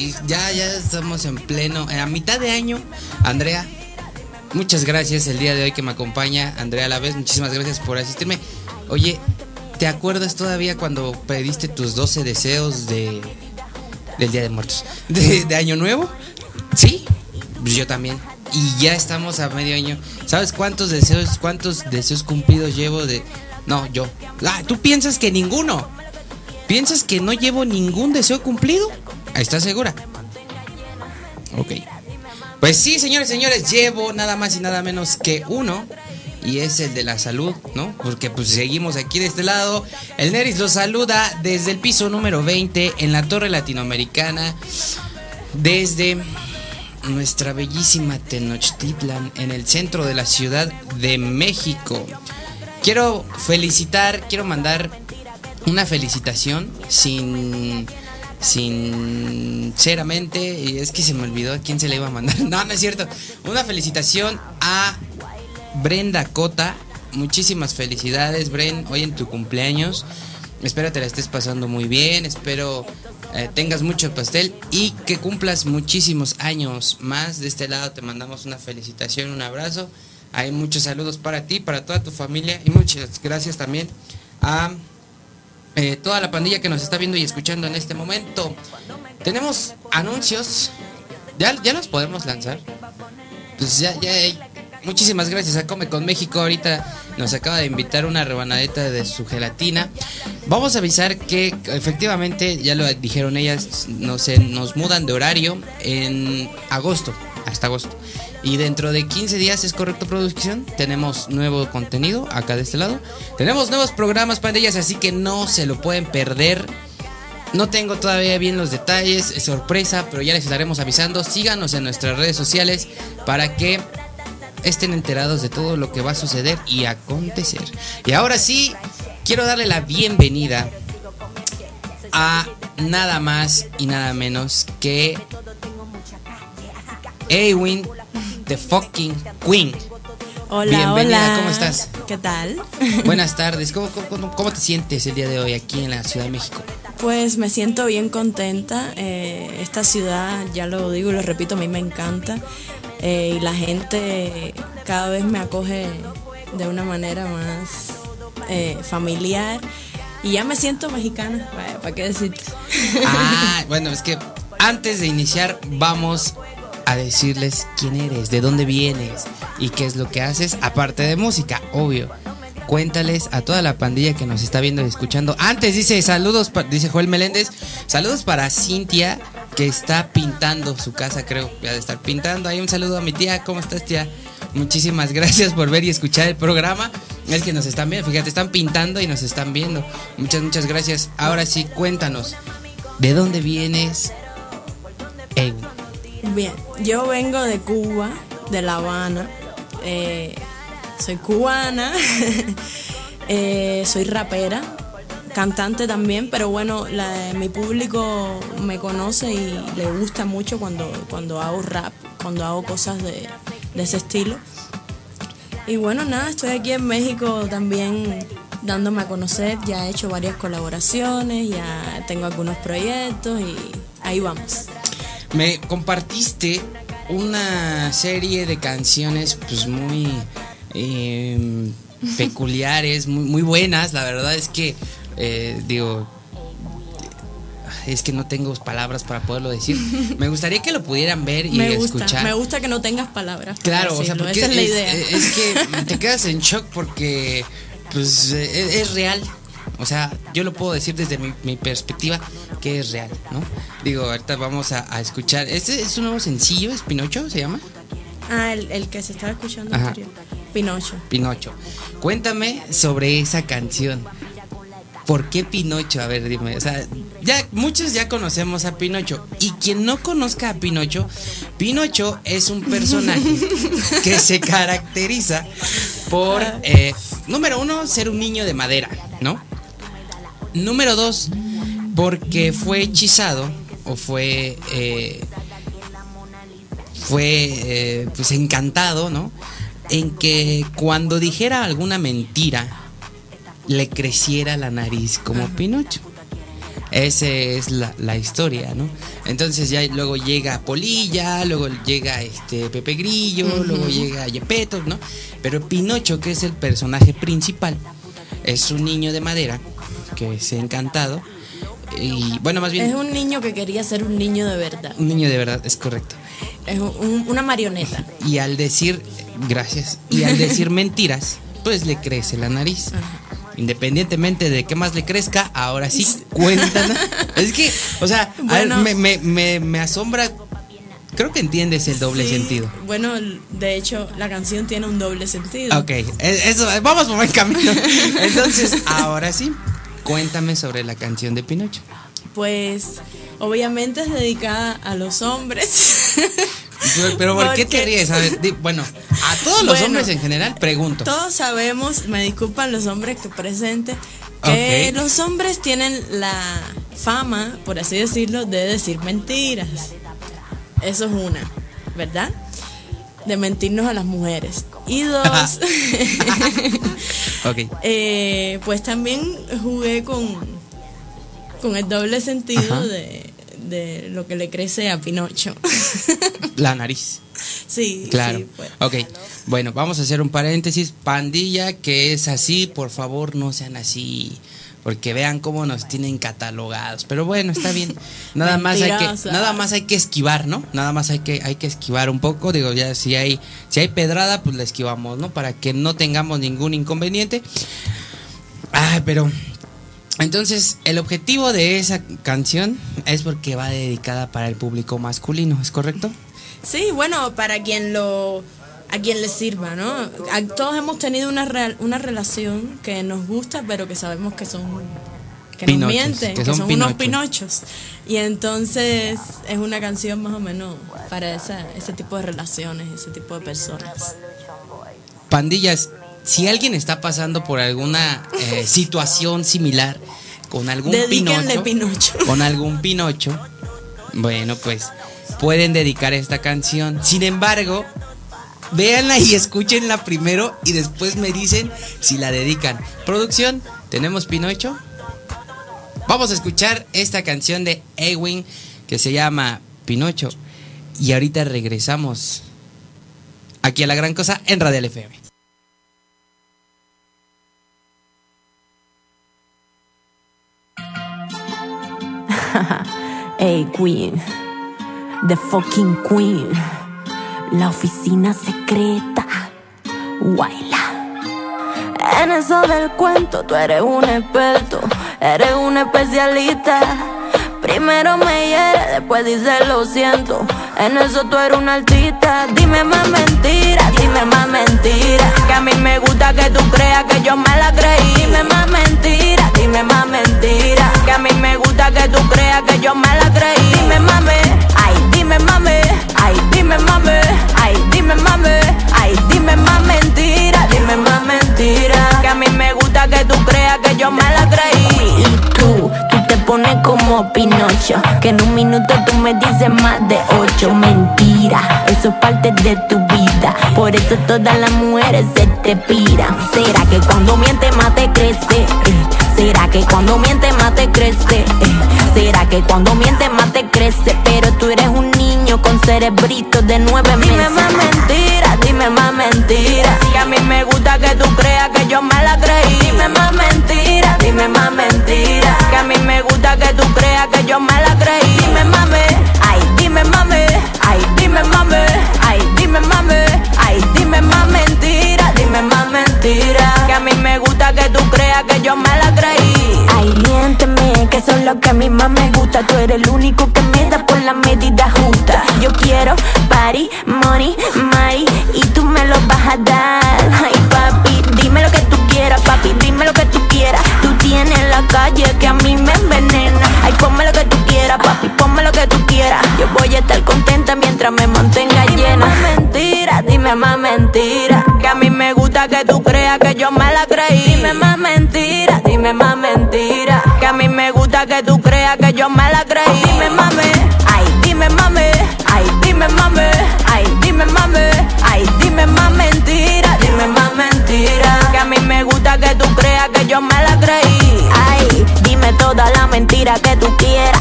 Y ya, ya estamos en pleno, a mitad de año. Andrea, muchas gracias el día de hoy que me acompaña. Andrea a la vez, muchísimas gracias por asistirme. Oye, ¿te acuerdas todavía cuando pediste tus 12 deseos de, del Día de Muertos? ¿De, de Año Nuevo? ¿Sí? Pues yo también. Y ya estamos a medio año. ¿Sabes cuántos deseos, cuántos deseos cumplidos llevo de... No, yo. Ah, tú piensas que ninguno. ¿Piensas que no llevo ningún deseo cumplido? ¿Estás segura? Ok. Pues sí, señores, señores, llevo nada más y nada menos que uno. Y es el de la salud, ¿no? Porque pues seguimos aquí de este lado. El Neris lo saluda desde el piso número 20 en la Torre Latinoamericana. Desde nuestra bellísima Tenochtitlan en el centro de la Ciudad de México. Quiero felicitar, quiero mandar una felicitación sin sinceramente y es que se me olvidó a quién se le iba a mandar. No, no es cierto. Una felicitación a Brenda Cota. Muchísimas felicidades, Bren, hoy en tu cumpleaños. Espero te la estés pasando muy bien, espero eh, tengas mucho pastel y que cumplas muchísimos años más. De este lado te mandamos una felicitación, un abrazo. Hay muchos saludos para ti, para toda tu familia y muchas gracias también a eh, toda la pandilla que nos está viendo y escuchando en este momento. Tenemos anuncios. ¿Ya, ya los podemos lanzar? Pues ya, ya Muchísimas gracias a Come con México. Ahorita nos acaba de invitar una rebanadeta de su gelatina. Vamos a avisar que efectivamente, ya lo dijeron ellas, nos, nos mudan de horario en agosto, hasta agosto. Y dentro de 15 días, ¿es correcto producción? Tenemos nuevo contenido acá de este lado. Tenemos nuevos programas, pandillas, así que no se lo pueden perder. No tengo todavía bien los detalles, es sorpresa, pero ya les estaremos avisando. Síganos en nuestras redes sociales para que estén enterados de todo lo que va a suceder y acontecer. Y ahora sí, quiero darle la bienvenida a nada más y nada menos que Ewin, the fucking Queen. Hola, Bienvenida, ¿cómo estás? ¿Qué tal? Buenas tardes, ¿Cómo, ¿Cómo, te sientes el día de hoy aquí en la Ciudad de México? Pues me siento bien contenta. Eh, esta ciudad, ya lo digo y lo repito, a mí me encanta. Eh, y la gente cada vez me acoge de una manera más eh, familiar y ya me siento mexicana, ¿para qué decir? Ah, bueno, es que antes de iniciar vamos a decirles quién eres, de dónde vienes y qué es lo que haces, aparte de música, obvio. Cuéntales a toda la pandilla que nos está viendo y escuchando. Antes dice saludos, dice Joel Meléndez, saludos para Cintia, que está pintando su casa, creo, ya de estar pintando. Ahí un saludo a mi tía, ¿cómo estás tía? Muchísimas gracias por ver y escuchar el programa. Es que nos están viendo, fíjate, están pintando y nos están viendo. Muchas, muchas gracias. Ahora sí, cuéntanos, ¿de dónde vienes? Bien, yo vengo de Cuba, de La Habana. Eh, soy cubana, eh, soy rapera, cantante también, pero bueno, mi público me conoce y le gusta mucho cuando, cuando hago rap, cuando hago cosas de, ese estilo. Y bueno, nada, estoy aquí en México también dándome a conocer. Ya he hecho varias colaboraciones, ya tengo algunos proyectos y ahí vamos. Me compartiste una serie de canciones pues muy eh, peculiares, muy, muy buenas. La verdad es que, eh, digo, es que no tengo palabras para poderlo decir. Me gustaría que lo pudieran ver y me gusta, escuchar. Me gusta que no tengas palabras. Claro, o sea, porque esa es la es, idea. es que te quedas en shock porque pues es, es real. O sea, yo lo puedo decir desde mi, mi perspectiva que es real, ¿no? Digo, ahorita vamos a, a escuchar. Este es un nuevo sencillo, ¿es Pinocho? ¿Se llama? Ah, el, el que se estaba escuchando Ajá. anterior. Pinocho. Pinocho. Cuéntame sobre esa canción. ¿Por qué Pinocho? A ver, dime. O sea, ya muchos ya conocemos a Pinocho. Y quien no conozca a Pinocho, Pinocho es un personaje que se caracteriza por, eh, número uno, ser un niño de madera, ¿no? Número dos, porque fue hechizado o fue, eh, fue eh, pues encantado, ¿no? En que cuando dijera alguna mentira, le creciera la nariz como Pinocho. Esa es la, la historia, ¿no? Entonces ya luego llega Polilla, luego llega este Pepe Grillo, luego llega Yepeto, ¿no? Pero Pinocho, que es el personaje principal, es un niño de madera que es encantado. Y bueno, más bien, Es un niño que quería ser un niño de verdad. un niño de verdad, es correcto. Es un- una marioneta. Y al decir, gracias, y al decir mentiras, pues le crece la nariz. Independientemente de qué más le crezca, ahora sí, cuéntanos. es que, o sea, Bueno. me, me, me, me asombra. Creo que entiendes el doble Sí, sentido. Bueno, de hecho, la canción tiene un doble sentido. Ok, e- eso, vamos por buen camino. Entonces, ahora sí, cuéntame sobre la canción de Pinocho. Pues, obviamente es dedicada a los hombres. Pero, ¿por qué te ríes? A ver, di- bueno, a todos los Bueno, hombres en general, pregunto. Todos sabemos, me disculpan los hombres que presenten, que los hombres tienen la fama, por así decirlo, de decir mentiras. Eso es una, ¿verdad? De mentirnos a las mujeres. Y dos, Ok. eh, pues también jugué con, con el doble sentido de, de lo que le crece a Pinocho. La nariz. sí, Claro. sí, pues. Ok. Bueno, vamos a hacer un paréntesis. Pandilla que es así, por favor no sean así. Porque vean cómo nos tienen catalogados. Pero bueno, está bien. Nada más hay que, nada más hay que esquivar, ¿no? Nada más hay que, hay que esquivar un poco. Digo, ya si hay, si hay pedrada, pues la esquivamos, ¿no? Para que no tengamos ningún inconveniente. Ah, pero. Entonces, el objetivo de esa canción es porque va dedicada para el público masculino, ¿es correcto? Sí, bueno, para quien lo a quien le sirva, ¿no? A- todos hemos tenido una real- una relación que nos gusta, pero que sabemos que son que Pinochos, nos mienten, que que son son, unos pinochos. pinochos. Y entonces es una canción más o menos para esa, ese tipo de relaciones, ese tipo de personas. Pandillas, si alguien está pasando por alguna eh, situación similar con algún Dedíquenle pinocho, Pinocho. con algún pinocho, bueno, pues pueden dedicar esta canción. Sin embargo, véanla y escúchenla primero y después me dicen si la dedican. Producción, ¿tenemos pinocho? Vamos a escuchar esta canción de Ewing que se llama Pinocho y ahorita regresamos aquí a la gran cosa en Radio FM. Hey, Queen. The fucking Queen. La oficina secreta. Guayla. En eso del cuento, tú eres un experto. Eres un especialista. Primero me hiere, después dice lo siento. En eso tú eres un artista. Dime más mentiras, dime más mentiras. Que a mí me gusta que tú creas que yo me la creí. Dime más mentiras, dime más mentiras. Que a mí me gusta que tú creas que yo me la creí. Dime mame, ay, dime mame, ay, dime mame, ay, dime mame, ay, dime más mentiras, dime más mentiras. Que a mí me gusta que tú creas que yo me la creí. Y tú, tú te pones como Pinocho. Que en un minuto tú me dices más de ocho. Mentira, eso es parte de tu vida. Por eso todas las mujeres se te piran. ¿Será que cuando miente más te crece? ¿Será que cuando miente más te crece? ¿Será que cuando miente más te crece? Pero tú eres un niño con cerebrito de nueve meses. Dime más mentira, dime más mentira. Que a mí me gusta que tú creas que yo me la creí. Dime más mentira, dime más mentira. Que a mí me gusta que tú creas que yo me la creí. Dime mame, ay, dime mame, ay, dime mame, ay, dime mame, ay, dime más mentira, dime más mentira. Que a mí me gusta que yo me la creí. Ay, miénteme, que eso es lo que a mí más me gusta. Tú eres el único que me da por la medida justa. Yo quiero party, money, money, y tú me lo vas a dar. Ay, papi, dime lo que tú quieras, papi, dime lo que tú quieras. Tú tienes la calle que a mí me envenena. Ay, ponme lo que tú quieras, papi, ponme lo que tú quieras. Yo voy a estar contenta mientras me mantenga llena. Dime más mentira, dime más mentira. Que a mí me gusta que tú creas yo me la creí. Dime más mentira, dime más mentira. Que a mí me gusta que tú creas que yo me la creí. Dime mame, ay, dime mame, ay, dime mame, ay, dime mame, ay, dime más mentira, dime más mentira. Que a mí me gusta que tú creas que yo me la creí. Ay, dime toda la mentira que tú quieras.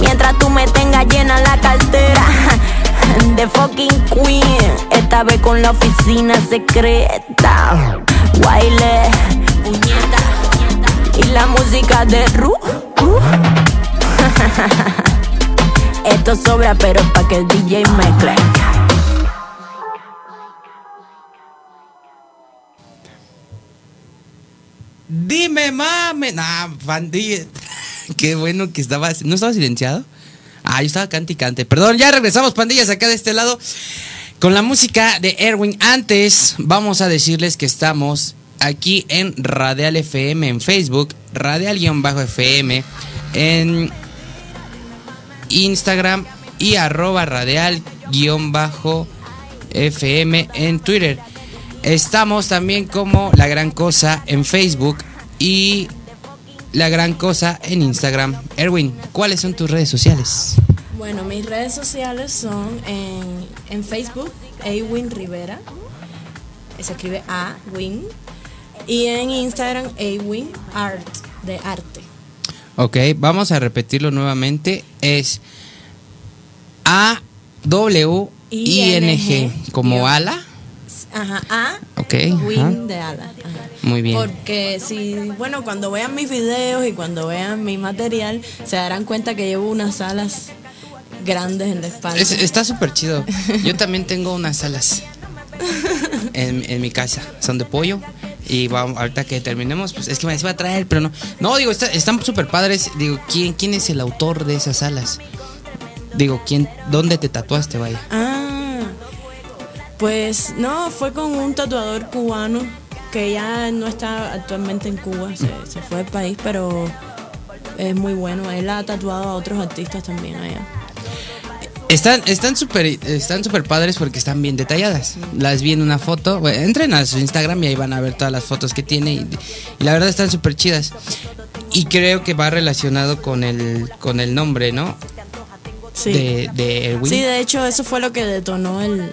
Mientras tú me tengas llena la cartera. The fucking queen, esta vez con la oficina secreta. Baile, puñeta, y la música de Ru. Esto sobra, pero pa' que el DJ mezcle. Dime, mame. Nah, pandilla. Qué bueno que estabas. ¿No estaba silenciado? Ah, yo estaba cante y cante. Perdón, ya regresamos, pandillas, acá de este lado. Con la música de Erwin. Antes, vamos a decirles que estamos aquí en Radial FM en Facebook, Radial-FM en Instagram y arroba Radial-FM en Twitter. Estamos también como La Gran Cosa en Facebook y La Gran Cosa en Instagram. Erwin, ¿cuáles son tus redes sociales? Bueno, mis redes sociales son en, en Facebook, Awin Rivera. Se escribe A, Win. Y en Instagram, Awin Art, de arte. Ok, vamos a repetirlo nuevamente. Es A W I N G como ala. Ajá, A, Ok, Win ajá. de ala. Ajá. Muy bien. Porque si, bueno, cuando vean mis videos y cuando vean mi material, se darán cuenta que llevo unas alas grandes en la espalda. Es- está súper chido. Yo también tengo unas alas en, en mi casa. Son de pollo. Y vamos, ahorita que terminemos, pues es que me las iba a traer, pero no. No, digo, está- están súper padres. Digo, ¿quién, ¿quién es el autor de esas alas? Digo, ¿quién, ¿dónde te tatuaste, vaya? Ah, pues no, fue con un tatuador cubano que ya no está actualmente en Cuba, se, se fue del país, pero es muy bueno. Él ha tatuado a otros artistas también allá. Están están súper están súper padres porque están bien detalladas. Las vi en una foto. Bueno, entren a su Instagram y ahí van a ver todas las fotos que tiene y, y la verdad están súper chidas. Y creo que va relacionado con el con el nombre, ¿no? Sí. De, de. Sí, de hecho, eso fue lo que detonó el,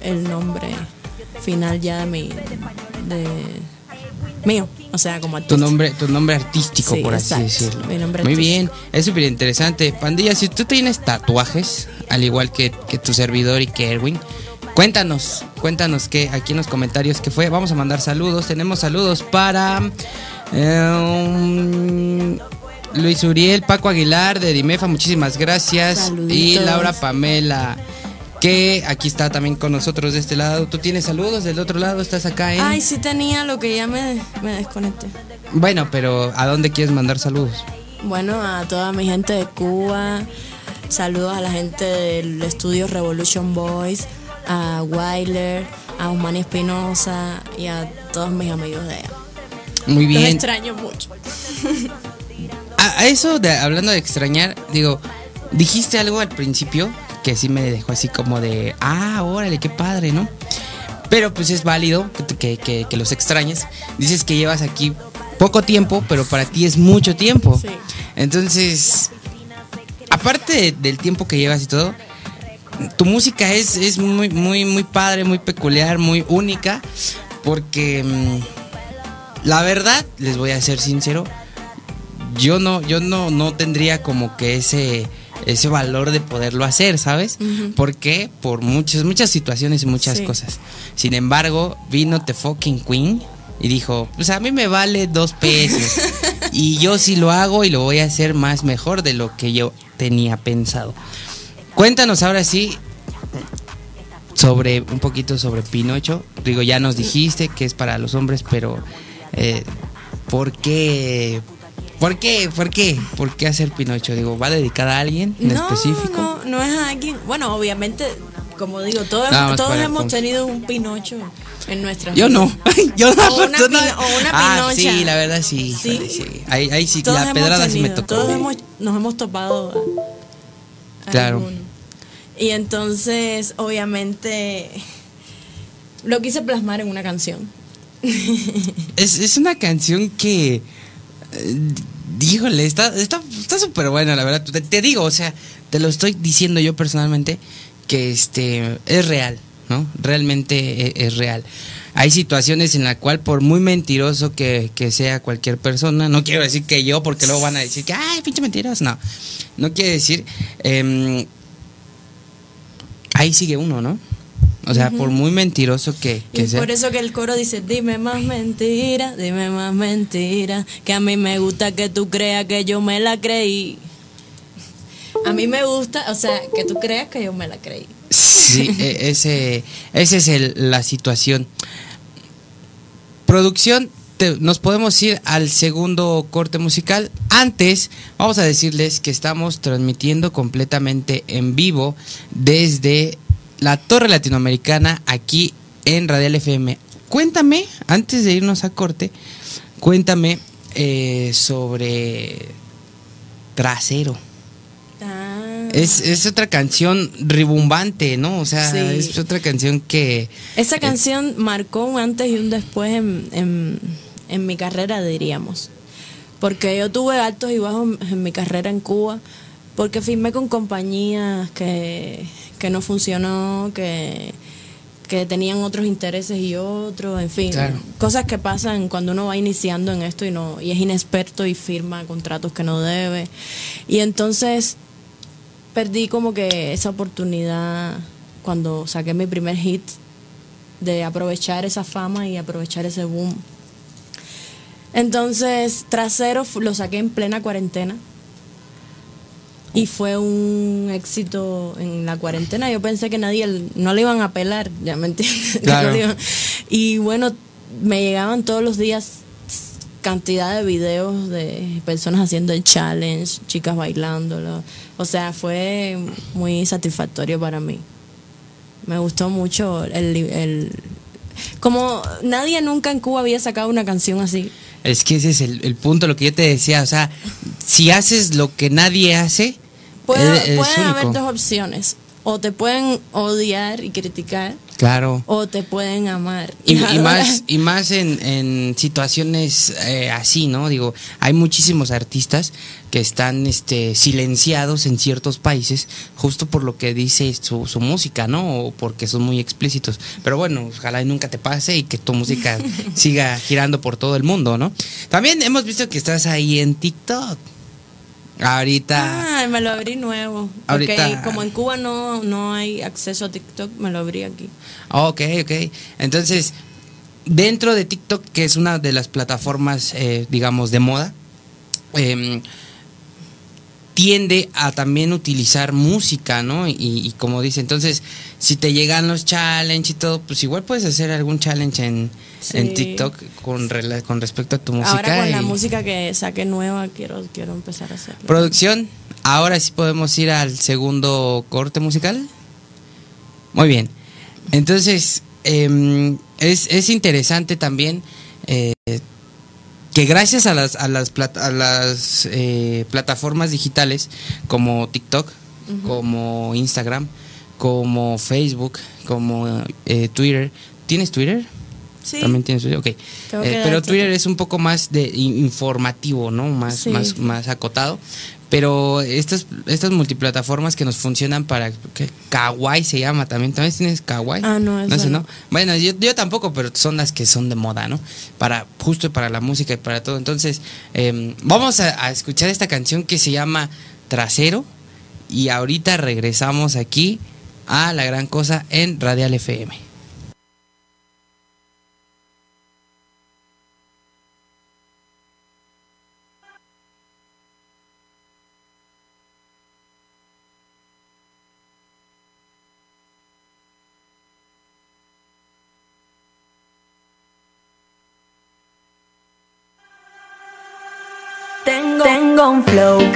el nombre final ya de mi. de. mío. O sea, como Tu nombre, tu nombre artístico, Sí, por así decirlo. mi nombre Muy artístico. bien, es súper interesante. Pandilla, si tú tienes tatuajes, al igual que, que tu servidor y que Erwin, cuéntanos, cuéntanos qué aquí en los comentarios qué fue. Vamos a mandar saludos. Tenemos saludos para eh, um, Luis Uriel, Paco Aguilar de Dimefa, muchísimas gracias. Saluditos. Y Laura Pamela. Que aquí está también con nosotros de este lado. ¿Tú tienes saludos? Del otro lado estás acá en. Ay, sí tenía lo que ya me, me desconecté. Bueno, pero ¿a dónde quieres mandar saludos? Bueno, a toda mi gente de Cuba, saludos a la gente del estudio Revolution Boys, a Wyler, a Usmani Espinosa y a todos mis amigos de allá. Muy Los bien. extraño mucho. A, a eso de hablando de extrañar, digo, dijiste algo al principio que sí me dejó así como de, ah, órale, qué padre, ¿no? Pero pues es válido que, que- los extrañes. Dices que llevas aquí poco tiempo, pero para ti es mucho tiempo. Sí. Entonces, aparte del tiempo que llevas y todo, tu música es, es muy, muy, muy padre, muy peculiar, muy única, porque mm, la verdad, les voy a ser sincero, yo no, yo no, no tendría como que ese ese valor de poderlo hacer, ¿sabes? ¿Por qué? Por muchas, muchas situaciones y muchas cosas. Sin embargo, vino The Fucking Queen y dijo, pues a mí me vale dos pesos. y yo sí lo hago y lo voy a hacer más mejor de lo que yo tenía pensado. Cuéntanos ahora sí sobre un poquito sobre Pinocho. Digo, ya nos dijiste que es para los hombres, pero eh, ¿por qué? ¿Por qué? ¿Por qué? ¿Por qué hacer Pinocho? Digo, ¿va dedicada a alguien en específico? No, no es a alguien. Bueno, obviamente, como digo, todos, todos hemos tenido un Pinocho en nuestra Yo no. Yo no. O una, o una ah, sí, la verdad sí. Sí. Ahí, ahí sí, la pedrada sí me tocó. Todos hemos, nos hemos topado. claro. Y entonces, obviamente, lo quise plasmar en una canción. es, es una canción que Díjole, está está súper buena, la verdad. Te, digo, o sea, te lo estoy diciendo yo personalmente que este es real, ¿no? Realmente e, es, real. Hay situaciones en la cual por muy mentiroso que, sea cualquier persona, no quiero decir que yo, porque luego van a decir que, ay, pinche mentiras, no. No quiere decir, eh, ahí sigue uno, ¿no? O sea, por muy mentiroso que, que y Por eso que el coro dice, dime más mentira, dime más mentira, que a mí me gusta que tú creas que yo me la creí. A mí me gusta, o sea, que tú creas que yo me la creí. Sí, e, ese, esa es el, la situación. Producción, nos podemos ir al segundo corte musical. Antes, vamos a decirles que estamos transmitiendo completamente en vivo desde la Torre Latinoamericana aquí en Radial FM. Cuéntame, antes de irnos a corte, cuéntame eh, sobre Trasero. Ah. Es, otra canción ribumbante, ¿no? O sea, es otra canción que... Esa canción marcó un antes y un después en, en mi carrera, diríamos. Porque yo tuve altos y bajos en mi carrera en Cuba, porque firmé con compañías que que no funcionó, que, que tenían otros intereses y otros, en fin, cosas que pasan cuando uno va iniciando en esto y no y es inexperto y firma contratos que no debe. Y entonces perdí como que esa oportunidad cuando saqué mi primer hit de aprovechar esa fama y aprovechar ese boom. Entonces, Trasero lo saqué en plena cuarentena y fue un éxito en la cuarentena. Yo pensé que nadie, no le iban a pelar, ya me entiendes. y bueno, me llegaban todos los días cantidad de videos de personas haciendo el challenge, chicas bailándolo. O sea, fue muy satisfactorio para mí. Me gustó mucho el, el como nadie nunca en Cuba había sacado una canción así. Es que ese es el, el, punto, lo que yo te decía. O sea, si haces lo que nadie hace, pueden haber dos opciones. O te pueden odiar y criticar. Claro. O te pueden amar. Y, más, y más en, situaciones eh, así, ¿no? Digo, hay muchísimos artistas que están este, silenciados en ciertos países justo por lo que dice su, su música, ¿no? O porque son muy explícitos. Pero bueno, ojalá y nunca te pase y que tu música siga girando por todo el mundo, ¿no? También hemos visto que estás ahí en TikTok. Ahorita. Ah, me lo abrí nuevo. Ahorita. como en Cuba no, no hay acceso a TikTok, me lo abrí aquí. Ok, ok. Entonces, dentro de TikTok, que es una de las plataformas, eh, digamos, de moda, eh, tiende a también utilizar música, ¿no? Y, como dice, entonces, si te llegan los challenges y todo, pues igual puedes hacer algún challenge en, TikTok con, con respecto a tu música. Ahora con la música que saque nueva, quiero, quiero empezar a hacer. Producción, ahora sí podemos ir al segundo corte musical. Muy bien. Entonces, em, es, es interesante también. Eh, que gracias a las, a las, a las eh, plataformas digitales como TikTok, como Instagram, como Facebook, como eh, Twitter. ¿Tienes Twitter? Sí. También tienes Twitter, ok. Eh, pero Twitter es un poco más de in- informativo, ¿no? Más, Sí. más, más acotado. Pero estas, estas multiplataformas que nos funcionan para ¿qué? Kawaii se llama también. ¿También tienes Kawaii? Ah, no, sé, no. ¿no? Bueno, yo, yo tampoco, pero son las que son de moda, ¿no? Para, justo para la música y para todo. Entonces, eh, vamos a, a escuchar esta canción que se llama Trasero. Y ahorita regresamos aquí a la gran cosa en Radial FM.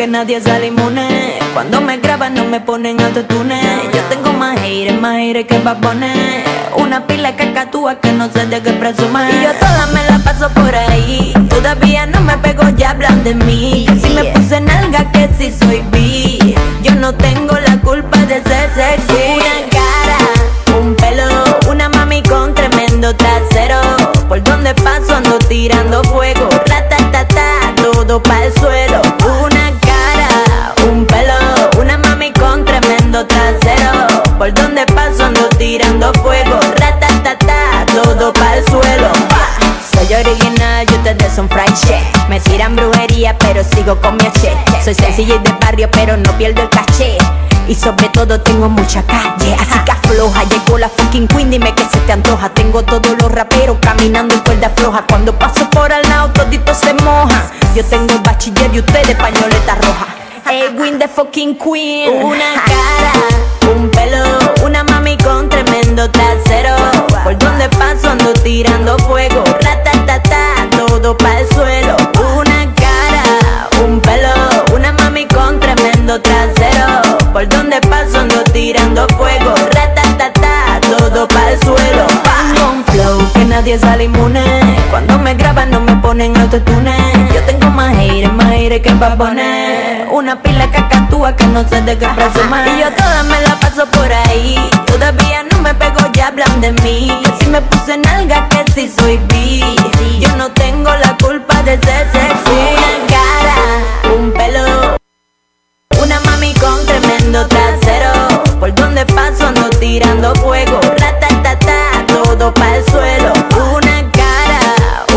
Que nadie sale inmune. Cuando me graban no me ponen autotune. Yo tengo más aire, más aire que poner. Una pila que cacatúa que no sé de qué presume. Y yo toda me la paso por ahí. Todavía no me pego, ya hablan de mí. Que si me puse nalga, que si soy bi. Yo no tengo la culpa de ser sexy. Una cara, un pelo, una mami con tremendo trasero. Por donde paso ando tirando fuego. Ratatata, todo pa'l suelo. Soy original y ustedes son fried shit. Me tiran brujería, pero sigo con mi H. Soy sencilla y de barrio, pero no pierdo el caché. Y sobre todo tengo mucha calle, así que afloja. Llegó la fucking queen, dime que se te antoja. Tengo todos los raperos caminando en cuerda floja. Cuando paso por al lado, toditos se mojan. Yo tengo bachiller y ustedes pañoleta roja. Edwin de fucking queen. Una cara, un pelo, una mami con tremendo trasero. Donde paso ando tirando fuego. Ratatata, todo pa'l suelo. Una cara, un pelo, una mami con tremendo trasero. Por donde paso ando tirando fuego. Ratatata, todo pa'l suelo. Tengo un flow que nadie sale inmune. Cuando me graban no me ponen autotune. Yo tengo más aire, más aire que pa' poner. Una pila cacatúa que no sé de qué presume. Y yo toda me la paso por ahí. Todavía no me pego, ya hablan de mí. Si me puse nalga, que si soy bi. Yo no tengo la culpa de ser sexy. Una cara, un pelo. Una mami con tremendo trasero. Por donde paso ando tirando fuego. Ratatata, todo pa'l suelo. Una cara,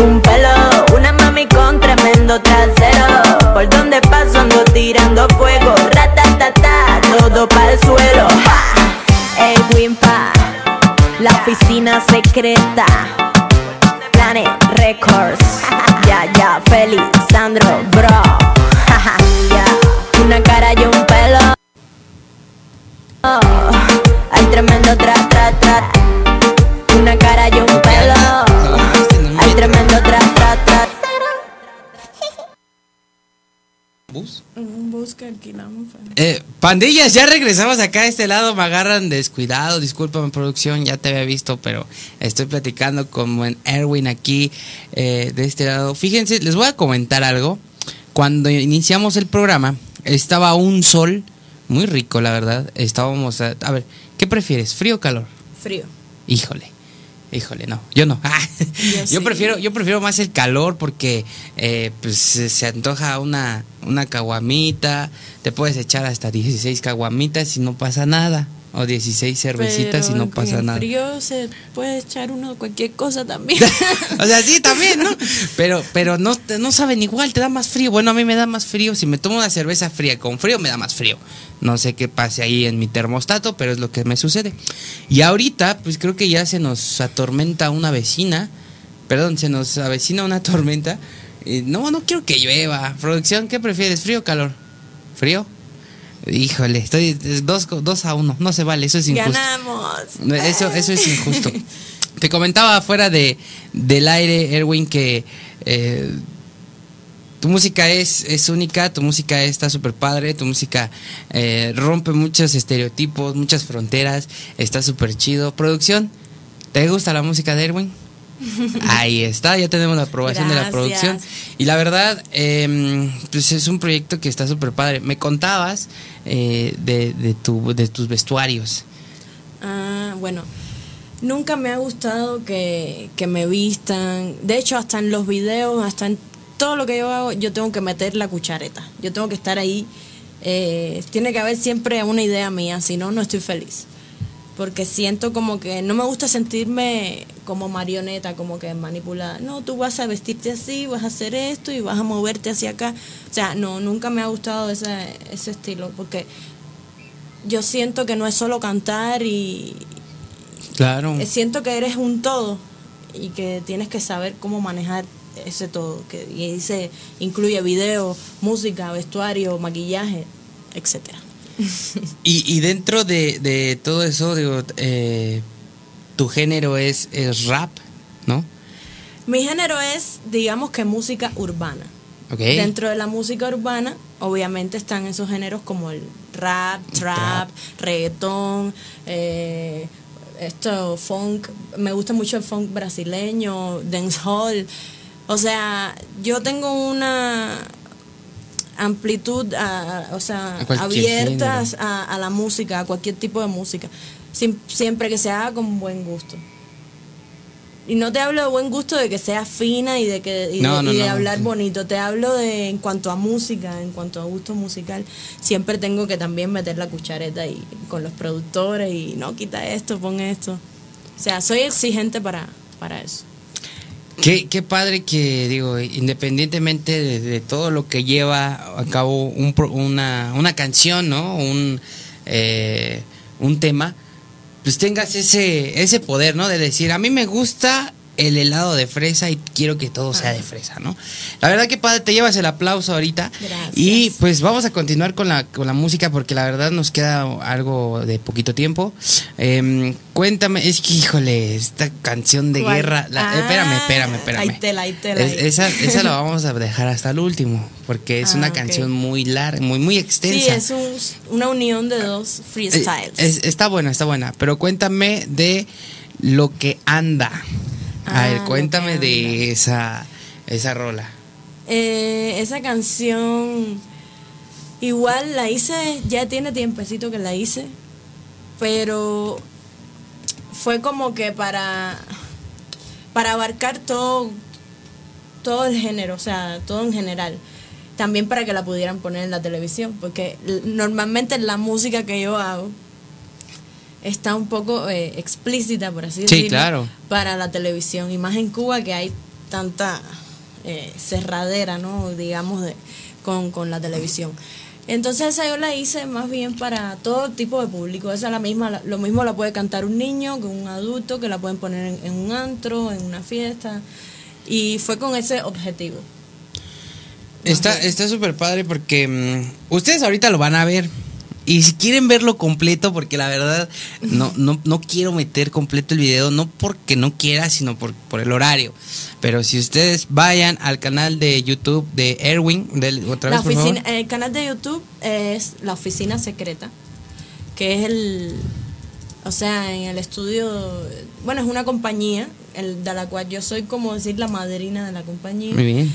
un pelo. Una mami con tremendo trasero. Por donde paso ando tirando fuego. Ratatata, todo pa'l suelo. El Wimpa, la oficina secreta. Planet Records. Ya, ya, Félix, Sandro, bro. Ya, una cara y un pelo. Hay tremendo tra, Que alquilamos. Eh, pandillas, ya regresamos acá a este lado. Me agarran descuidado. Discúlpame, producción. Ya te había visto, pero estoy platicando con Erwin aquí eh, de este lado. Fíjense, les voy a comentar algo. Cuando iniciamos el programa, estaba un sol muy rico, la verdad. Estábamos a, a ver, ¿qué prefieres? ¿Frío o calor? Frío. Híjole. Híjole, no, yo no. yo sí. prefiero, yo prefiero más el calor porque eh, pues se antoja una, una caguamita, te puedes echar hasta 16 caguamitas y no pasa nada. O 16 cervecitas y no en pasa nada. frío se puede echar uno cualquier cosa también. o sea, sí, también, ¿no? Pero, pero no, no saben igual, te da más frío. Bueno, a mí me da más frío. Si me tomo una cerveza fría con frío, me da más frío. No sé qué pase ahí en mi termostato, pero es lo que me sucede. Y ahorita, pues creo que ya se nos atormenta una vecina. Perdón, se nos avecina una tormenta. No, no quiero que llueva. Producción, ¿qué prefieres? ¿Frío o calor? ¿Frío? Híjole, estoy dos, dos a uno. No se vale, eso es injusto. Ganamos. Eso, eso es injusto. Te comentaba fuera de, del aire, Erwin, que eh, tu música es, es única, tu música está súper padre, tu música eh, rompe muchos estereotipos, muchas fronteras, está súper chido. Producción, ¿te gusta la música de Erwin? Ahí está, ya tenemos la aprobación de la producción. Y la verdad, eh, pues es un proyecto que está súper padre. Me contabas eh, de, de, tu, de tus vestuarios. Ah, bueno. Nunca me ha gustado que, que me vistan. De hecho, hasta en los videos, hasta en todo lo que yo hago, yo tengo que meter la cuchareta. Yo tengo que estar ahí. Eh, tiene que haber siempre una idea mía, si no, no estoy feliz. Porque siento como que no me gusta sentirme como marioneta, como que manipulada. No, tú vas a vestirte así, vas a hacer esto y vas a moverte hacia acá. O sea, no, nunca me ha gustado ese, ese estilo, porque yo siento que no es solo cantar y, Claro. eh, siento que eres un todo y que tienes que saber cómo manejar ese todo que y incluye video música vestuario maquillaje etcétera. Y, y dentro de, de todo eso, digo, eh, tu género es, es rap, ¿no? mi género es digamos que música urbana. Dentro de la música urbana obviamente están esos géneros como el rap trap. reggaetón eh, esto funk. Me gusta mucho el funk brasileño dancehall o sea yo tengo una amplitud a- o sea A cualquier abiertas género. a, a la música a cualquier tipo de música siempre que se haga con buen gusto y no te hablo de buen gusto de que sea fina y de que y No, de, no, y de no. hablar bonito. Te hablo de en cuanto a música, en cuanto a gusto musical. Siempre tengo que también meter la cuchareta y con los productores y no quita esto, pon esto. O sea, soy exigente para, para eso. Qué, qué padre que, digo, independientemente de, todo lo que lleva a cabo un, una, una canción, ¿no? Un, eh, un tema, pues tengas ese, ese poder, ¿no? De decir, a mí me gusta el helado de fresa y quiero que todo sea de fresa, ¿no? La verdad que padre, te llevas el aplauso ahorita. Gracias. Y pues vamos a continuar con la, con la música porque la verdad nos queda algo de poquito tiempo. Em, cuéntame, es que híjole, esta canción de ¿Cuál? guerra. la- Ah, espérame, espérame, espérame. hay tela, Es- esa, esa la vamos a dejar hasta el último porque es Ah, una canción muy larga, muy, muy extensa. Sí, es un- una unión de dos Eh, freestyles. es- está buena, está buena. Pero cuéntame de lo que anda. A Ah, ver, Lo cuéntame de esa, esa rola. Eh, esa canción igual la hice, ya tiene tiempecito que la hice, pero fue como que para para abarcar todo todo el género, o sea, todo en general. También para que la pudieran poner en la televisión, porque normalmente la música que yo hago está un poco eh, explícita, por así Sí, decirlo, claro. para la televisión. Y más en Cuba que hay tanta eh, cerradera, ¿no? Digamos, de, con, con la televisión. Entonces esa yo la hice más bien para todo tipo de público. Esa la misma, lo mismo la puede cantar un niño que un adulto, que la pueden poner en, en un antro, en una fiesta. Y fue con ese objetivo. Está está súper padre porque mm, ustedes ahorita lo van a ver. Y si quieren verlo completo, porque la verdad no, no, no quiero meter completo el video, no porque no quiera, sino por, por el horario. Pero si ustedes vayan al canal de YouTube de Erwin, del, otra La vez, por favor. el canal de YouTube es La Oficina Secreta, que es el, o sea, en el estudio, bueno, es una compañía el, de la cual yo soy como decir la madrina de la compañía. Muy bien.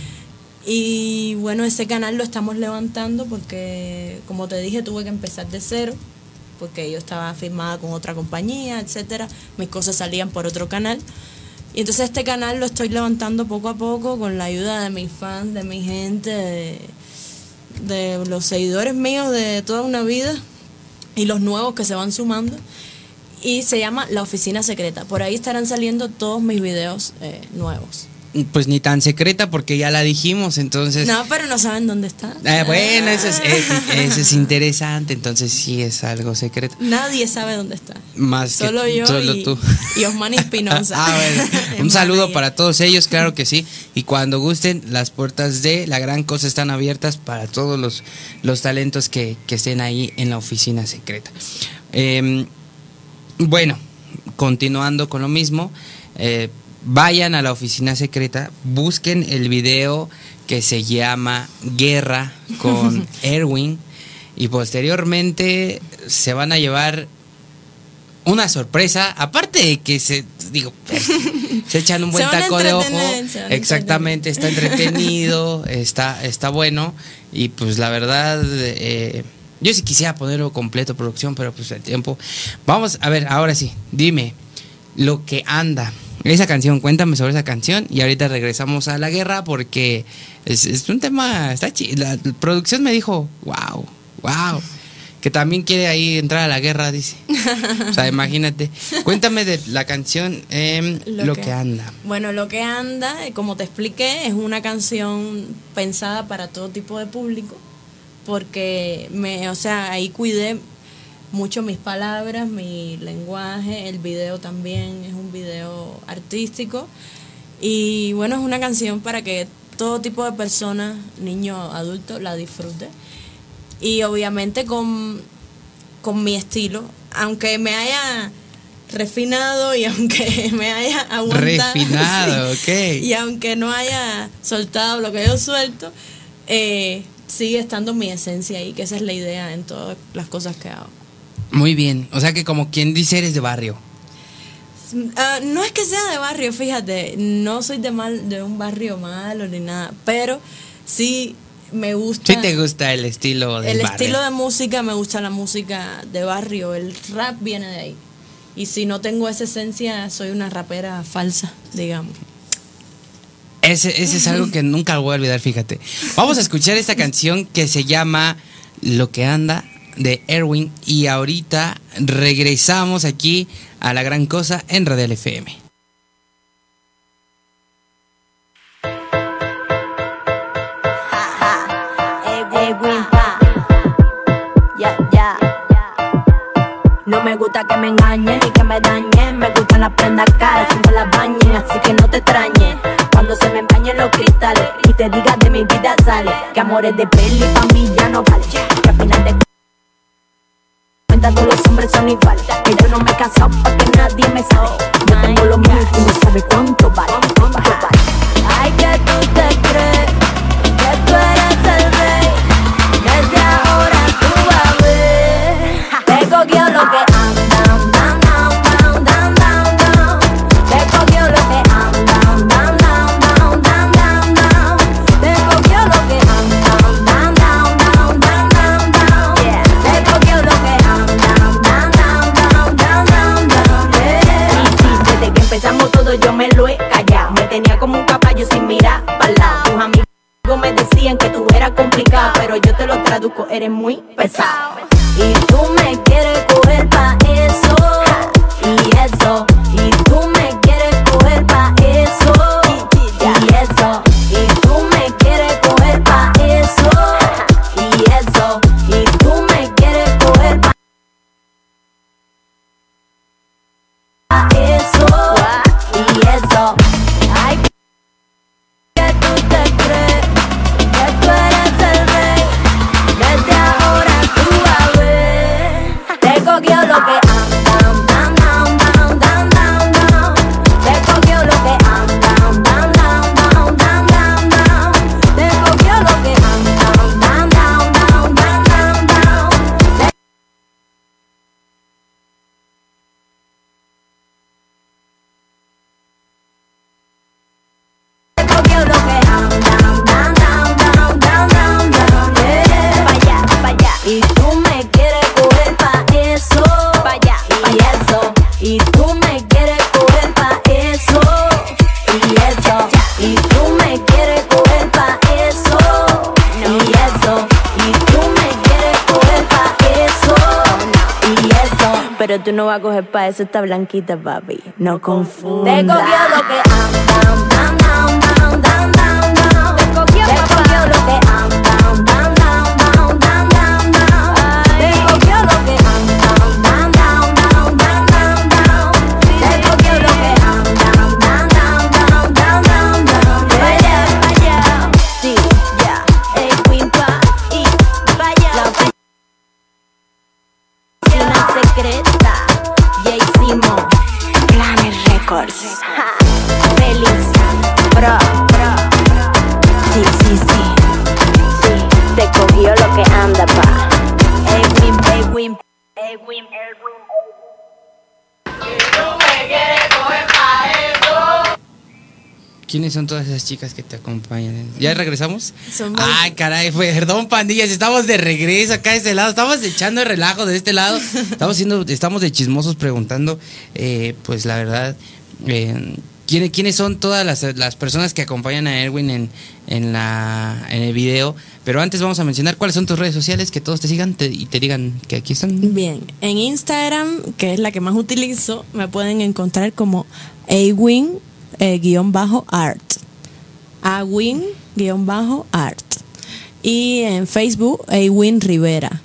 Y bueno, ese canal lo estamos levantando porque, como te dije, tuve que empezar de cero, porque yo estaba firmada con otra compañía, etcétera. Mis cosas salían por otro canal. Y entonces este canal lo estoy levantando poco a poco con la ayuda de mis fans, de mi gente, de, los seguidores míos de toda una vida y los nuevos que se van sumando. Y se llama La Oficina Secreta. Por ahí estarán saliendo todos mis videos eh, nuevos. Pues ni tan secreta porque ya la dijimos, entonces... No, pero no saben dónde está. Ah, bueno, eso es, es- eso es interesante, entonces sí es algo secreto. Nadie sabe dónde está. Más que Solo yo solo y, tú. y Osmani Espinosa. Ah, bueno. Un saludo para todos ellos, claro que sí. Y cuando gusten, las puertas de la gran cosa están abiertas para todos los, los talentos que, que estén ahí en la oficina secreta. Eh, bueno, continuando con lo mismo, eh, vayan a la oficina secreta, busquen el video que se llama Guerra con Erwin y posteriormente se van a llevar una sorpresa, aparte de que se, digo, se echan un buen taco de ojo. Exactamente, está entretenido, está, está bueno. Y pues la verdad, eh, yo sí quisiera ponerlo completo producción, pero pues el tiempo. Vamos, a ver, ahora sí, dime, Lo que anda. Esa canción, cuéntame sobre esa canción y ahorita regresamos a la guerra porque es, es un tema, está chido. La producción me dijo, wow, wow, que también quiere ahí entrar a la guerra, dice. O sea, imagínate. Cuéntame de la canción em, Lo, que, anda. Bueno, Lo que anda, eh, como te expliqué, es una canción pensada para todo tipo de público porque me, o sea, ahí cuidé mucho mis palabras, mi lenguaje, el video también un video artístico. Y bueno, es una canción para que todo tipo de personas, niños, adultos, la disfrute. Y obviamente con, con mi estilo, aunque me haya refinado y aunque me haya aguantado refinado, y aunque no haya soltado lo que yo suelto, eh, sigue estando mi esencia ahí, que esa es la idea en todas las cosas que hago. Muy bien, o sea que como quien dice eres de barrio. Ah, no es que sea de barrio, fíjate, no soy de mal de un barrio malo ni nada, pero sí me gusta. Sí te gusta el estilo de El estilo de música, me gusta la música de barrio, el rap viene de ahí. Y si no tengo esa esencia, soy una rapera falsa, digamos. Ese, ese es algo que nunca voy a olvidar, fíjate. Vamos a escuchar esta canción que se llama Lo que anda de Erwin y ahorita regresamos aquí a la gran cosa en Radial FM. No me gusta que me engañen ni que me dañen. Me gustan las prendas caras sin las bañen. Así que no te extrañes cuando se me empañen los cristales. Y te digas de mi vida sale. Que amores de peli pa' mí ya no vale. Que al final de todos los hombres son iguales. Que yo no me he casado pa' que nadie me sabe. Yo tengo lo mío y tú no sabes cuánto vale. Cuánto vale. Eres muy pesado. Pa' eso, está blanquita, papi. No confundas. Te cogió lo que. Te cogió, lo que anda, ¿Quiénes son todas esas chicas que te acompañan? ¿Ya regresamos? Son Ay, caray, perdón, pandillas, estamos de regreso acá de este lado, estamos echando el relajo de este lado, estamos siendo, estamos de chismosos preguntando, eh, pues la verdad, eh, ¿quiénes, quiénes son todas las, las personas que acompañan a Erwin en, en, la, en el video, pero antes vamos a mencionar cuáles son tus redes sociales, que todos te sigan te- y te digan que aquí están. Bien, en Instagram, que es la que más utilizo, me pueden encontrar como awin eh, guion bajo art. awin guion bajo art. Y en Facebook, awin Rivera.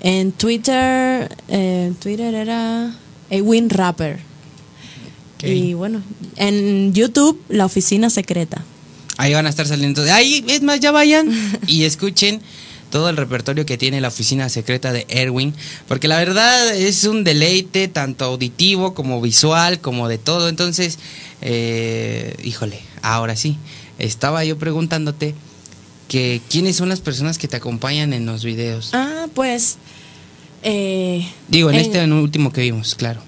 En Twitter, eh, Twitter era awin rapper. Y bueno, en YouTube, La Oficina Secreta. Ahí van a estar saliendo. Ahí, es más, ya vayan y escuchen todo el repertorio que tiene la oficina secreta de Erwin. Porque la verdad es un deleite, tanto auditivo como visual, como de todo. Entonces, eh, híjole, ahora sí. Estaba yo preguntándote que quiénes son las personas que te acompañan en los videos. Ah, pues. eh, Digo, en en- este en el último que vimos, claro.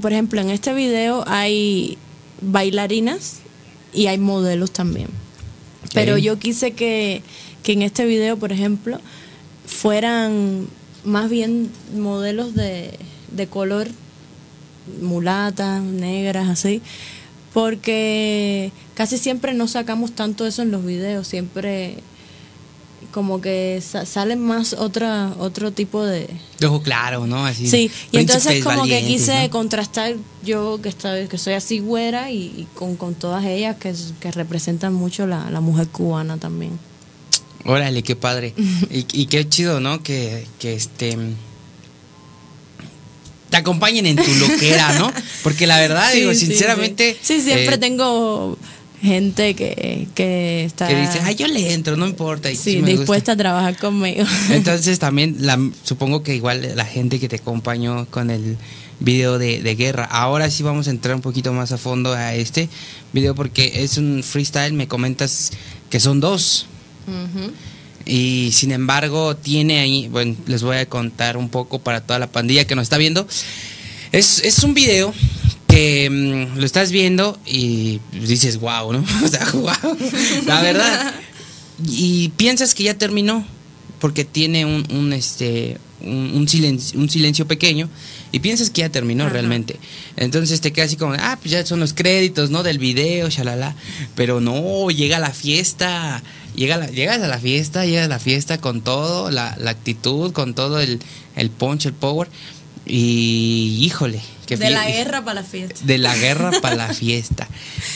por ejemplo, en este video hay bailarinas y hay modelos también. Pero yo quise que, que en este video, por ejemplo, fueran más bien modelos de, de color, mulatas, negras, así, porque casi siempre no sacamos tanto eso en los videos, siempre como que sa- salen más otra otro tipo de, De ojo claro, ¿no? Así. Sí, y entonces como que quise ¿no? contrastar yo que estoy, que soy así güera y, y con, con todas ellas que, que representan mucho la, la mujer cubana también. Órale, qué padre. y, y qué chido, ¿no? Que, que este te acompañen en tu loquera, ¿no? Porque la verdad, Sí, digo, sinceramente. Sí, Sí, siempre eh, tengo gente que, que está Que dice, ay, yo le entro, no importa. y sí, sí me gusta". dispuesta a trabajar conmigo. Entonces también la, supongo que igual la gente que te acompañó con el video de, de guerra. Ahora sí vamos a entrar un poquito más a fondo a este video porque es un freestyle, me comentas que son dos. Y sin embargo, tiene ahí, bueno, les voy a contar un poco para toda la pandilla que nos está viendo. Es, es un video que mm, lo estás viendo y dices, wow, ¿no? O sea, wow. La verdad. Y piensas que ya terminó porque tiene un, un, este, un, un silencio, un silencio pequeño y piensas que ya terminó Ajá. realmente. Entonces te quedas así como, ah, pues ya son los créditos, ¿no? Del video, shalala. Pero no, llega la fiesta. Llega la- llegas a la fiesta, llegas a la fiesta con todo, la, la actitud, con todo el, el punch, el power. Y híjole. qué de la guerra para la fiesta. de la guerra para la fiesta.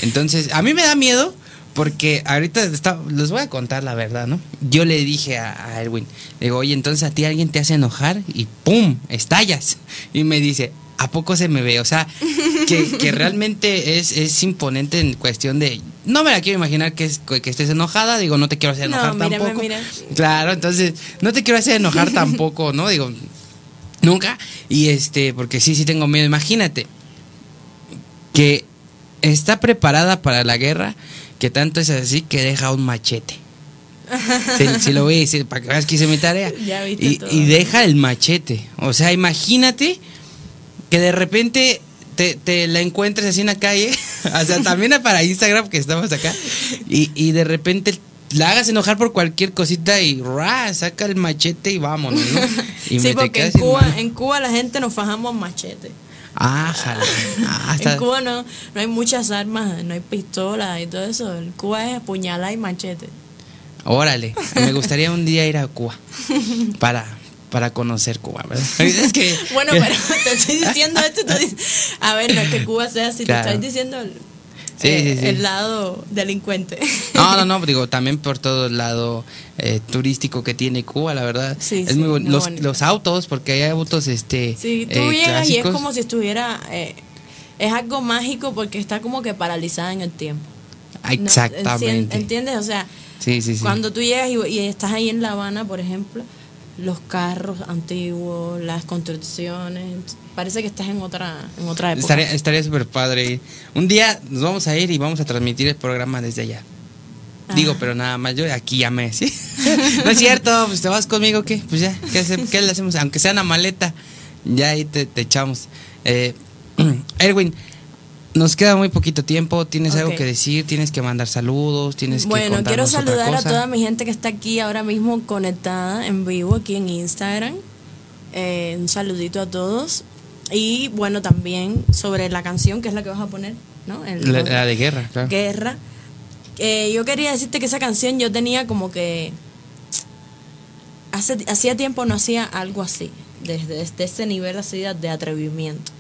Entonces, a mí me da miedo porque ahorita está- les voy a contar la verdad, ¿no? Yo le dije a, a Erwin, le digo, oye, entonces a ti alguien te hace enojar y ¡pum! estallas. Y me dice, ¿a poco se me ve? O sea, que, que realmente es, es imponente en cuestión de... No me la quiero imaginar que, es- que estés enojada, digo, no te quiero hacer No, enojar mírame, tampoco. mira. Claro, entonces, no te quiero hacer enojar tampoco, ¿no? Digo, nunca. Y este, porque sí, sí tengo miedo. Imagínate que está preparada para la guerra, que tanto es así que deja un machete. Si, lo veis, sí, para que veas que hice mi tarea. Ya Y, y deja el machete. O sea, imagínate que de repente te, te la encuentres así en la calle. o sea, también para Instagram que estamos acá. Y, y de repente la hagas enojar por cualquier cosita y ¡ra! saca el machete y vámonos, ¿no? Y sí, porque en Cuba, en Cuba la gente nos fajamos machete. Ah, jala. Ah, está- En Cuba no, no hay muchas armas, no hay pistolas y todo eso. En Cuba es puñalada y machete. Órale, me gustaría un día ir a Cuba para, para conocer Cuba, ¿verdad? Es que, Bueno, pero te estoy diciendo esto. y tú dices- a ver, no es que Cuba sea así, Claro. te estoy diciendo el, Sí, eh, sí, sí. el lado delincuente. No, no, no, digo, también por todo el lado eh, turístico que tiene Cuba, la verdad. Sí, es sí, muy muy los, bonito. los autos, porque hay autos, este. Sí, tú eh, llegas y es como si estuviera. eh, es algo mágico porque está como que paralizada en el tiempo. No, Exactamente. ¿Entiendes? O sea, Sí, sí, sí. cuando tú llegas y, y estás ahí en La Habana, por ejemplo, los carros antiguos, las construcciones, parece que estás en otra, en otra época. Estaría estaría súper padre. Un día nos vamos a ir y vamos a transmitir el programa desde allá. Digo, Ah. pero nada más, yo aquí ya me, ¿sí? no es cierto, pues te vas conmigo, ¿qué? Pues ya, ¿qué, hace- qué le hacemos? Aunque sea una maleta, ya ahí te, te echamos. Eh, Erwin, Nos queda muy poquito tiempo. ¿Tienes algo que decir? ¿Tienes que mandar saludos? ¿Tienes que Bueno, quiero otra saludar a toda mi gente que está aquí ahora mismo conectada en vivo aquí en Instagram. Eh, un saludito a todos. Y bueno, también sobre la canción, que es la que vas a poner, ¿no? El- La, la de guerra, claro. Guerra. Eh, yo quería decirte que esa canción yo tenía como que... Hace, hacía tiempo no hacía algo así, desde, desde ese nivel así de atrevimiento.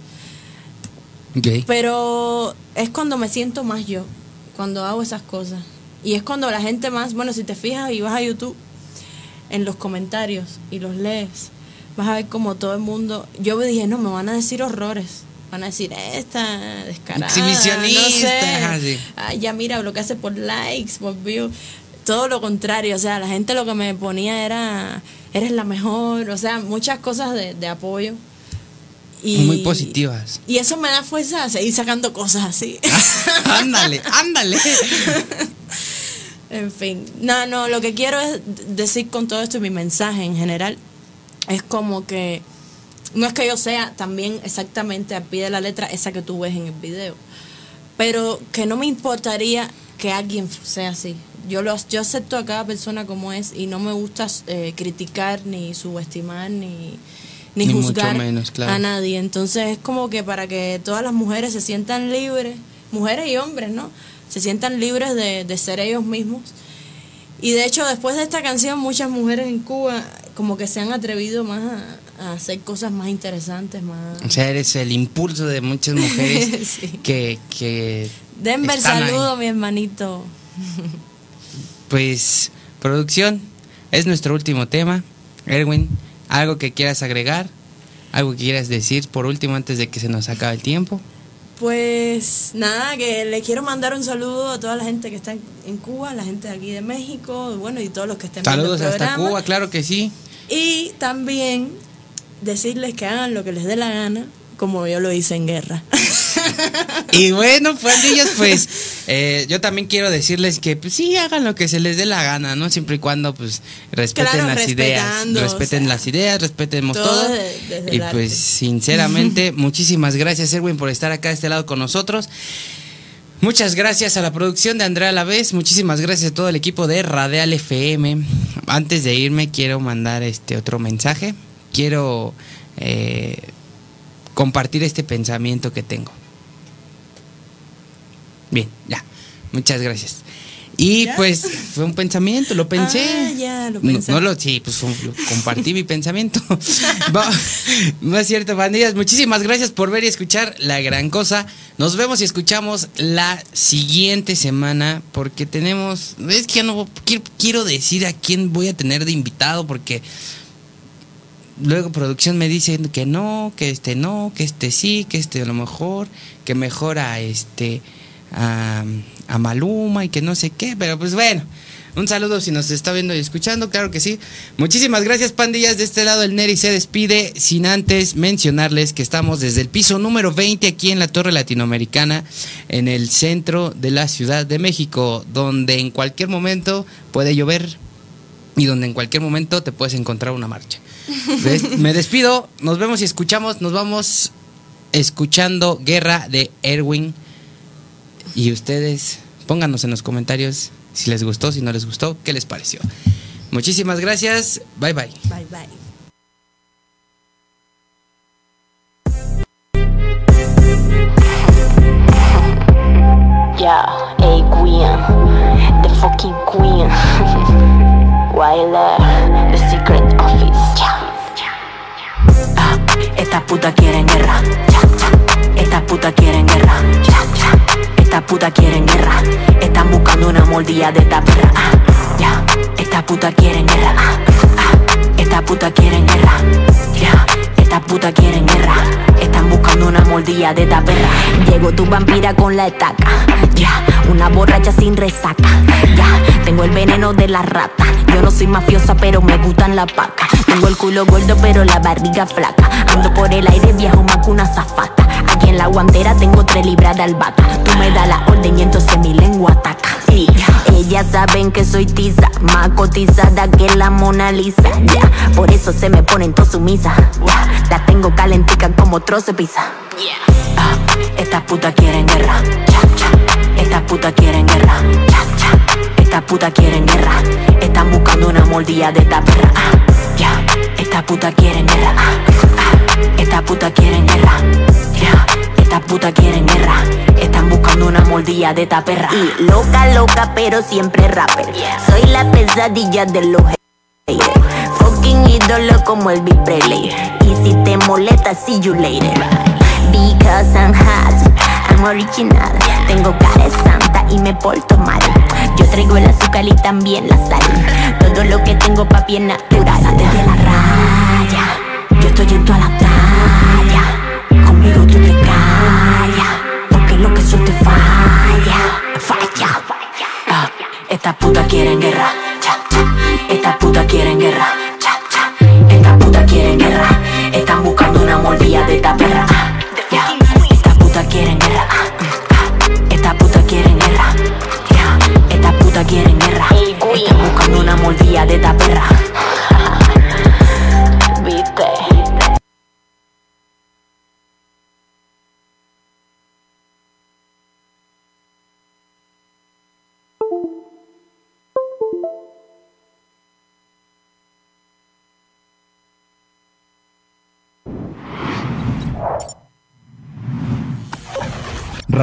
Pero es cuando me siento más yo, cuando hago esas cosas. Y es cuando la gente más, bueno, si te fijas y vas a YouTube, en los comentarios y los lees, vas a ver como todo el mundo, yo me dije, no, me van a decir horrores. Van a decir, esta descarada. Exhibicionista, No sé. ajá, sí. Ay, ya mira lo que hace por likes, por views. Todo lo contrario, o sea, la gente lo que me ponía era, eres la mejor, o sea, muchas cosas de, de apoyo. Y, Muy positivas. Y eso me da fuerza a seguir sacando cosas así. ándale, ándale. en fin, no, no, lo que quiero es decir con todo esto y mi mensaje en general es como que no es que yo sea también exactamente al pie de la letra esa que tú ves en el video, pero que no me importaría que alguien sea así. Yo lo yo acepto a cada persona como es y no me gusta eh, criticar ni subestimar ni ni, juzgar menos, claro. a nadie. Entonces es como que para que todas las mujeres se sientan libres, mujeres y hombres, ¿no? Se sientan libres de, de ser ellos mismos. Y de hecho, después de esta canción, muchas mujeres en Cuba como que se han atrevido más a, a hacer cosas más interesantes, más... O sea, eres el impulso de muchas mujeres Sí. que, que Denver, están ahí. saludo, mi hermanito. Pues, producción, es nuestro último tema. Erwin, ¿algo que quieras agregar? ¿Algo que quieras decir por último antes de que se nos acabe el tiempo? Pues nada, que le quiero mandar un saludo a toda la gente que está en, Cuba, la gente de aquí de México, bueno, y todos los que estén viendo Saludos el hasta. Cuba, claro que sí. Y también decirles que hagan lo que les dé la gana, como yo lo hice en guerra. Y bueno, pandillas, pues eh, yo también quiero decirles que pues sí hagan lo que se les dé la gana, ¿no? Siempre y cuando pues respeten Claro, las ideas, respeten o sea, las ideas, respetemos todo todo. desde- desde y pues sinceramente, muchísimas gracias Erwin por estar acá de este lado con nosotros. Muchas gracias a la producción de Andrea Lavés, muchísimas gracias a todo el equipo de Radial FM. Antes de irme quiero mandar este otro mensaje. Quiero eh, compartir este pensamiento que tengo. Bien, ya. Muchas gracias. Y pues fue un pensamiento, lo pensé. Ah, ya, lo No- pensaste. No, lo, sí, pues lo- compartí mi pensamiento. No es cierto, pandillas. Muchísimas gracias por ver y escuchar la gran cosa. Nos vemos y escuchamos la siguiente semana porque tenemos. Es que ya no quiero, quiero decir a quién voy a tener de invitado porque luego producción me dice que no, que este no, que este sí, que este a lo mejor, que mejora este a, a Maluma y que no sé qué, pero pues bueno. Un saludo si nos está viendo y escuchando, claro que sí. Muchísimas gracias, pandillas. De este lado el Neri se despide sin antes mencionarles que estamos desde el piso número 20 aquí en la Torre Latinoamericana, en el centro de la Ciudad de México, donde en cualquier momento puede llover y donde en cualquier momento te puedes encontrar una marcha. Me despido, nos vemos y escuchamos, nos vamos escuchando Guerra de Erwin. Y ustedes, pónganos en los comentarios si les gustó, si no les gustó, qué les pareció. Muchísimas gracias, bye bye. Bye bye. Yeah, a queen, the fucking queen. Wyler, the secret office. Ah, Esta puta quieren guerra. Esta puta quieren guerra. Esta puta quieren guerra. Están buscando una mordida de esta perra. Ah, ya. Esta puta quieren guerra. Ah, ah. Esta puta quieren guerra. Ya. Esta puta quieren guerra. Están buscando una mordida de esta perra. Llegó tu vampira con la estaca. Ya. Una borracha sin resaca. Ya. Tengo el veneno de la rata. Yo no soy mafiosa, pero me gustan las vacas. Tengo el culo gordo, pero la barriga flaca. Ando por el aire, viajo más que una zafata. Aquí en la guantera tengo tres libras de albahaca. Tú me das la orden y entonces mi lengua ataca. Ellas saben que soy tiza, más cotizada que la Mona Lisa. Por eso se me ponen todas sumisas. Ya, las tengo calenticas como trozo de pizza. Ah, Estas putas quieren guerra. Estas putas quieren guerra. Cha. Estas putas quieren guerra. Están buscando una mordida de esta perra. Ah, ya. Estas putas quieren guerra. Ah, mordida de esta perra. Y loca, loca, pero siempre rapper. Soy la pesadilla de los haters. Fucking ídolo como el Big Presley. Y si te molesta, see you later. Because I'm hot, I'm original. Tengo cara de santa y me porto mal. Yo traigo el azúcar y también la sal. Todo lo que tengo papi es natural. Pásate de la raya. Yo estoy en toda la talla. Conmigo tú te lo que eso te falla. Falla. Ah, Estas putas quieren guerra. Cha, cha. Estas putas quieren guerra. Cha, cha. Estas putas quieren guerra. Están buscando una mordida de esta perra. Ah, ya. Estas putas quieren guerra. Ah, ah. Estas putas quieren guerra. Ya. Estas putas quieren guerra. Están buscando una mordida de esta perra.